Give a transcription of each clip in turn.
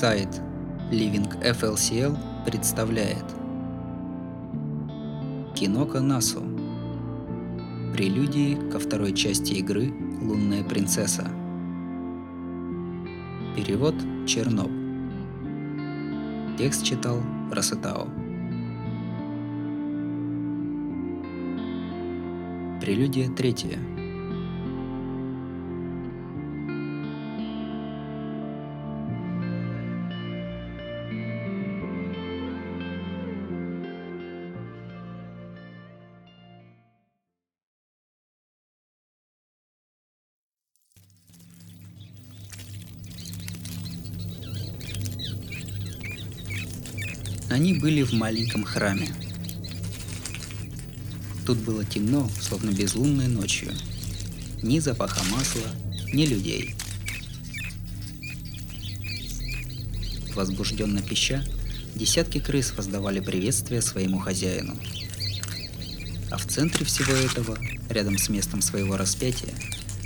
Сайт Living FLCL представляет Кинока Насу Прелюдии ко второй части игры «Лунная принцесса». Перевод Черноб. Текст читал Расетао. Прелюдия третья. Они были в маленьком храме. Тут было темно, словно безлунной ночью. Ни запаха масла, ни людей. Возбужденно пища, десятки крыс воздавали приветствие своему хозяину. А в центре всего этого, рядом с местом своего распятия,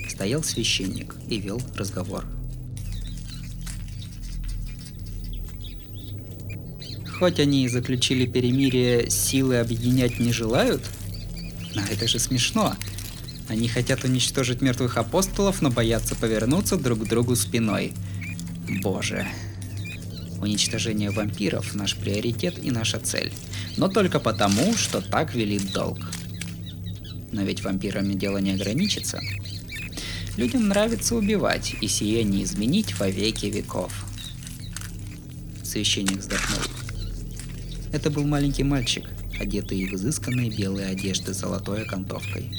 стоял священник и вел разговор – Хоть они и заключили перемирие, силы объединять не желают? Но это же смешно. Они хотят уничтожить мертвых апостолов, но боятся повернуться друг к другу спиной. Боже. Уничтожение вампиров – наш приоритет и наша цель. Но только потому, что так велит долг. Но ведь вампирами дело не ограничится. Людям нравится убивать, и сие не изменить во веки веков. Священник вздохнул. Это был маленький мальчик, одетый в изысканные белые одежды с золотой окантовкой.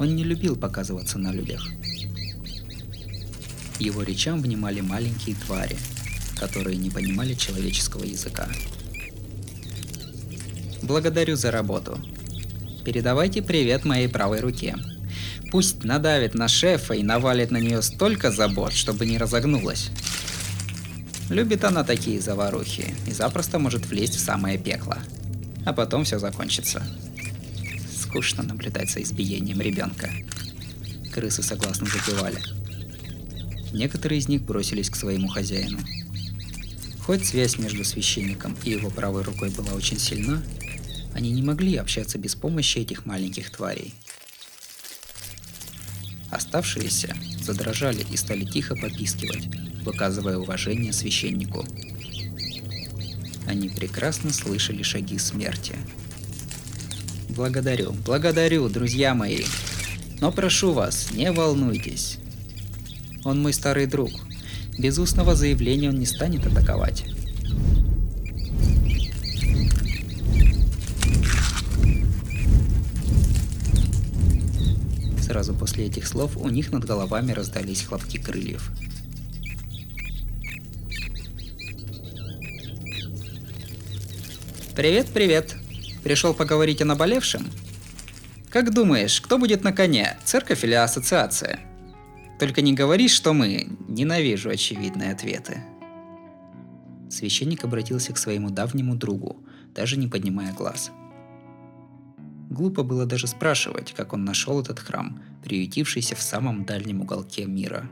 Он не любил показываться на людях. Его речам внимали маленькие твари, которые не понимали человеческого языка. Благодарю за работу. Передавайте привет моей правой руке. Пусть надавит на шефа и навалит на нее столько забот, чтобы не разогнулась. Любит она такие заварухи и запросто может влезть в самое пекло. А потом все закончится. Скучно наблюдать за избиением ребенка. Крысы согласно запевали. Некоторые из них бросились к своему хозяину. Хоть связь между священником и его правой рукой была очень сильна, они не могли общаться без помощи этих маленьких тварей. Оставшиеся задрожали и стали тихо попискивать, выказывая уважение священнику. Они прекрасно слышали шаги смерти. Благодарю, благодарю, друзья мои. Но прошу вас, не волнуйтесь. Он мой старый друг. Без устного заявления он не станет атаковать. Сразу после этих слов у них над головами раздались хлопки крыльев – Привет, привет. Пришел поговорить о наболевшем? Как думаешь, кто будет на коне, церковь или ассоциация? Только не говори, что мы. Ненавижу очевидные ответы. Священник обратился к своему давнему другу, даже не поднимая глаз. Глупо было даже спрашивать, как он нашел этот храм, приютившийся в самом дальнем уголке мира.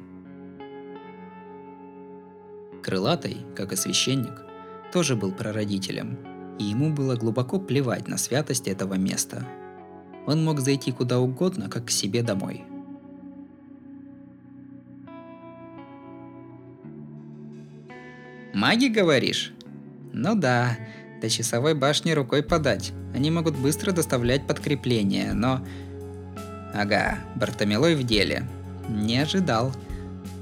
Крылатый, как и священник, тоже был прародителем – и ему было глубоко плевать на святость этого места. Он мог зайти куда угодно, как к себе домой. «Маги, говоришь?» «Ну да, до часовой башни рукой подать. Они могут быстро доставлять подкрепление, но...» «Ага, Бартомилой в деле. Не ожидал.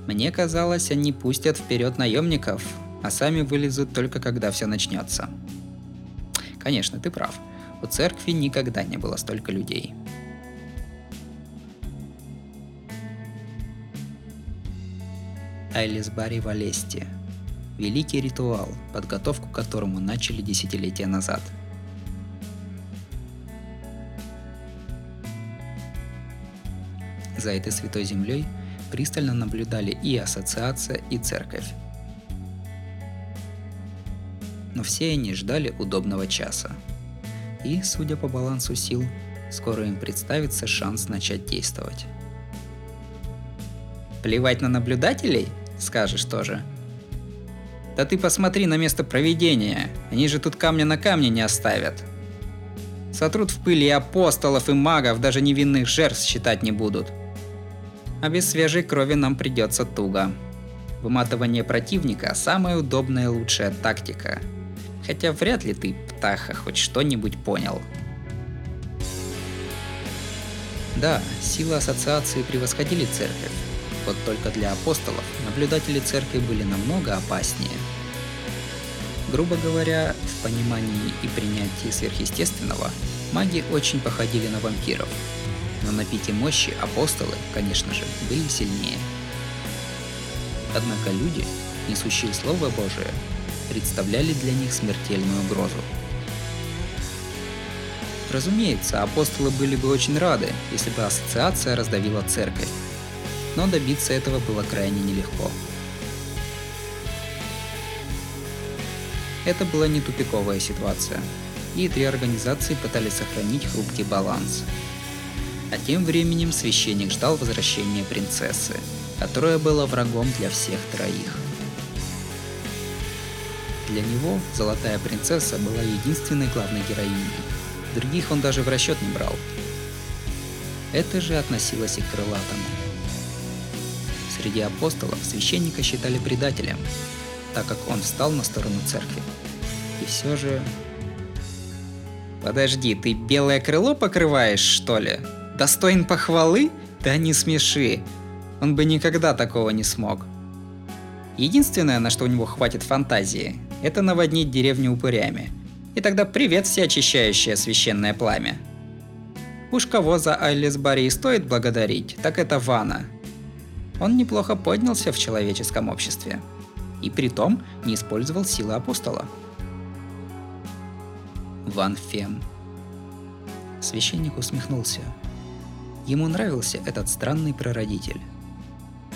Мне казалось, они пустят вперед наемников, а сами вылезут только когда все начнется. Конечно, ты прав. У церкви никогда не было столько людей. Айлисбари Валести. Великий ритуал, подготовку к которому начали десятилетия назад. За этой святой землей пристально наблюдали и ассоциация, и церковь но все они ждали удобного часа. И, судя по балансу сил, скоро им представится шанс начать действовать. Плевать на наблюдателей? Скажешь тоже. Да ты посмотри на место проведения. Они же тут камня на камне не оставят. Сотрут в пыли и апостолов, и магов, даже невинных жертв считать не будут. А без свежей крови нам придется туго. Выматывание противника – самая удобная и лучшая тактика. Хотя вряд ли ты, птаха, хоть что-нибудь понял. Да, силы ассоциации превосходили церковь. Вот только для апостолов наблюдатели церкви были намного опаснее. Грубо говоря, в понимании и принятии сверхъестественного маги очень походили на вампиров. Но на пике мощи апостолы, конечно же, были сильнее. Однако люди, несущие Слово Божие, представляли для них смертельную угрозу. Разумеется, апостолы были бы очень рады, если бы ассоциация раздавила церковь. Но добиться этого было крайне нелегко. Это была не тупиковая ситуация, и три организации пытались сохранить хрупкий баланс. А тем временем священник ждал возвращения принцессы, которая была врагом для всех троих. Для него Золотая Принцесса была единственной главной героиней. Других он даже в расчет не брал. Это же относилось и к Крылатому. Среди апостолов священника считали предателем, так как он встал на сторону церкви. И все же... Подожди, ты белое крыло покрываешь, что ли? Достоин похвалы? Да не смеши. Он бы никогда такого не смог. Единственное, на что у него хватит фантазии, это наводнить деревню упырями. И тогда привет всеочищающее священное пламя. Уж кого за Айлис Барри стоит благодарить, так это Вана. Он неплохо поднялся в человеческом обществе и при том не использовал силы апостола. Ван Фем. Священник усмехнулся. Ему нравился этот странный прародитель.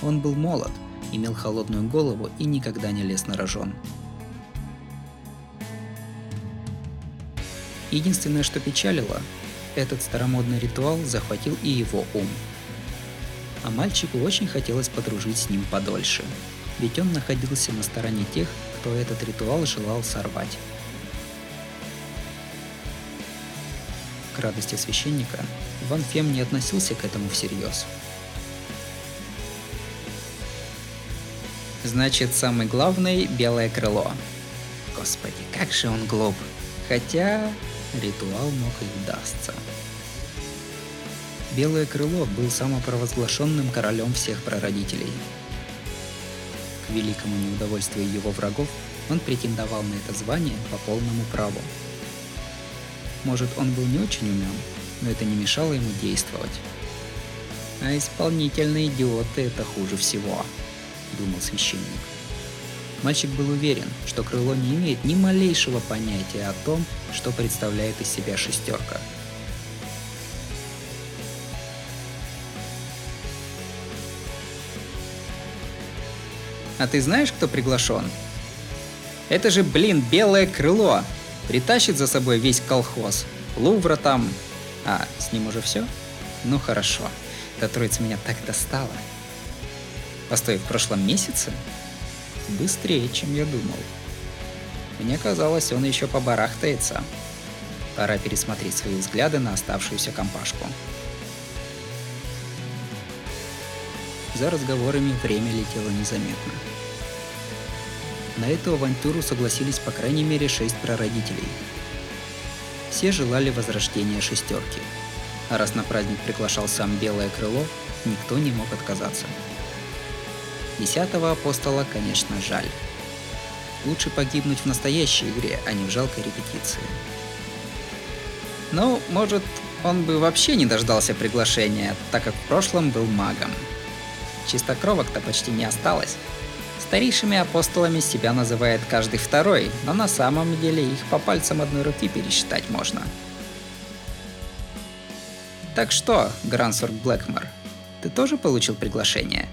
Он был молод, имел холодную голову и никогда не лез на рожон. Единственное, что печалило, этот старомодный ритуал захватил и его ум. А мальчику очень хотелось подружить с ним подольше – ведь он находился на стороне тех, кто этот ритуал желал сорвать. К радости священника, Ван Фем не относился к этому всерьез. Значит, самый главный – белое крыло. Господи, как же он глуп. Хотя ритуал мог и удастся. Белое крыло был самопровозглашенным королем всех прародителей – великому неудовольствию его врагов, он претендовал на это звание по полному праву. Может, он был не очень умен, но это не мешало ему действовать. А исполнительные идиоты это хуже всего, думал священник. Мальчик был уверен, что крыло не имеет ни малейшего понятия о том, что представляет из себя шестерка – А ты знаешь, кто приглашен? Это же, блин, белое крыло. Притащит за собой весь колхоз. Лувра там. А, с ним уже все? Ну хорошо. Эта троица меня так достала. Постой, в прошлом месяце? Быстрее, чем я думал. Мне казалось, он еще побарахтается. Пора пересмотреть свои взгляды на оставшуюся компашку. За разговорами время летело незаметно. На эту авантюру согласились по крайней мере шесть прародителей. Все желали возрождения шестерки. А раз на праздник приглашал сам Белое Крыло, никто не мог отказаться. Десятого апостола, конечно, жаль. Лучше погибнуть в настоящей игре, а не в жалкой репетиции. Ну, может, он бы вообще не дождался приглашения, так как в прошлом был магом. Чистокровок-то почти не осталось. Старейшими апостолами себя называет каждый второй, но на самом деле их по пальцам одной руки пересчитать можно. Так что, Грансорг Блэкмор, ты тоже получил приглашение?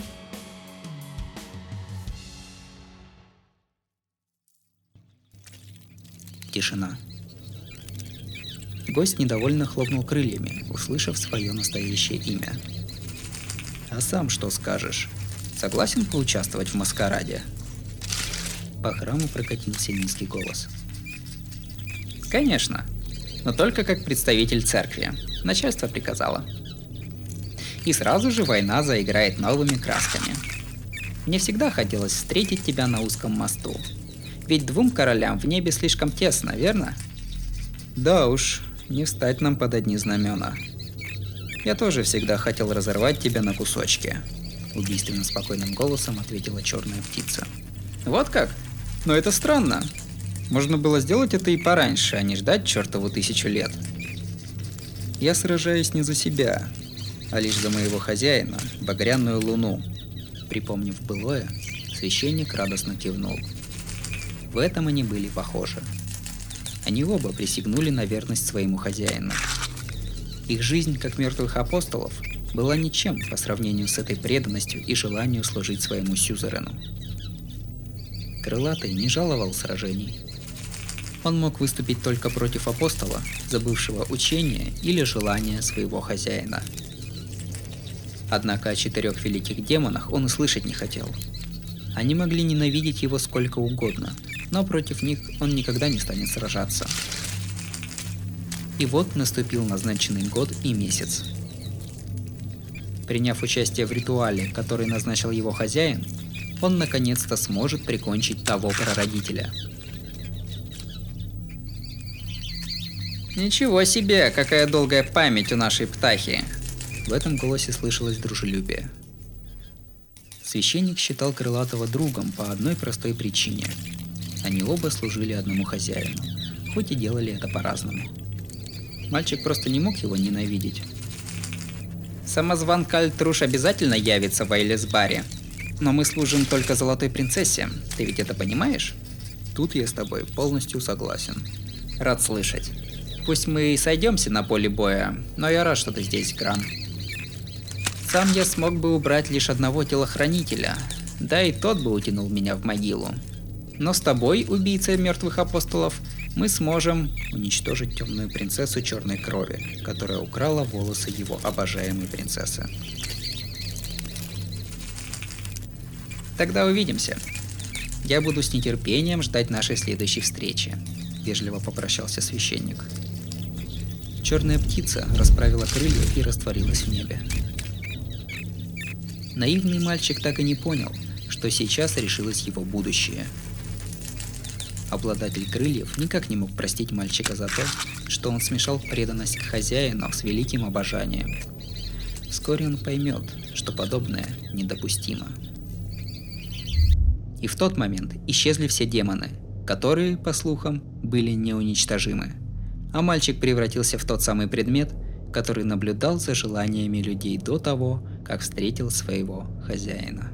Тишина. Гость недовольно хлопнул крыльями, услышав свое настоящее имя. А сам что скажешь? Согласен поучаствовать в маскараде? По храму прокатился низкий голос. Конечно, но только как представитель церкви. Начальство приказало. И сразу же война заиграет новыми красками. Мне всегда хотелось встретить тебя на узком мосту. Ведь двум королям в небе слишком тесно, верно? Да уж, не встать нам под одни знамена. Я тоже всегда хотел разорвать тебя на кусочки. Убийственно спокойным голосом ответила черная птица. Вот как? Но это странно. Можно было сделать это и пораньше, а не ждать чертову тысячу лет. Я сражаюсь не за себя, а лишь за моего хозяина, багряную луну. Припомнив былое, священник радостно кивнул. В этом они были похожи. Они оба присягнули на верность своему хозяину. Их жизнь, как мертвых апостолов, была ничем по сравнению с этой преданностью и желанию служить своему сюзерену. Крылатый не жаловал сражений. Он мог выступить только против апостола, забывшего учение или желания своего хозяина. Однако о четырех великих демонах он и слышать не хотел. Они могли ненавидеть его сколько угодно, но против них он никогда не станет сражаться. И вот наступил назначенный год и месяц. Приняв участие в ритуале, который назначил его хозяин, он наконец-то сможет прикончить того прародителя. Ничего себе, какая долгая память у нашей птахи. В этом голосе слышалось дружелюбие. Священник считал Крылатого другом по одной простой причине. Они оба служили одному хозяину, хоть и делали это по-разному. Мальчик просто не мог его ненавидеть. Самозван Кальтруш обязательно явится в Эйлисбаре. Но мы служим только Золотой Принцессе. Ты ведь это понимаешь? Тут я с тобой полностью согласен. Рад слышать. Пусть мы и сойдемся на поле боя, но я рад, что ты здесь, Гран. Сам я смог бы убрать лишь одного телохранителя, да и тот бы утянул меня в могилу. Но с тобой, убийца мертвых апостолов, мы сможем уничтожить темную принцессу черной крови, которая украла волосы его обожаемой принцессы. Тогда увидимся. Я буду с нетерпением ждать нашей следующей встречи, вежливо попрощался священник. Черная птица расправила крылья и растворилась в небе. Наивный мальчик так и не понял, что сейчас решилось его будущее – Обладатель крыльев никак не мог простить мальчика за то, что он смешал преданность хозяину с великим обожанием. Вскоре он поймет, что подобное недопустимо. И в тот момент исчезли все демоны, которые, по слухам, были неуничтожимы. А мальчик превратился в тот самый предмет, который наблюдал за желаниями людей до того, как встретил своего хозяина.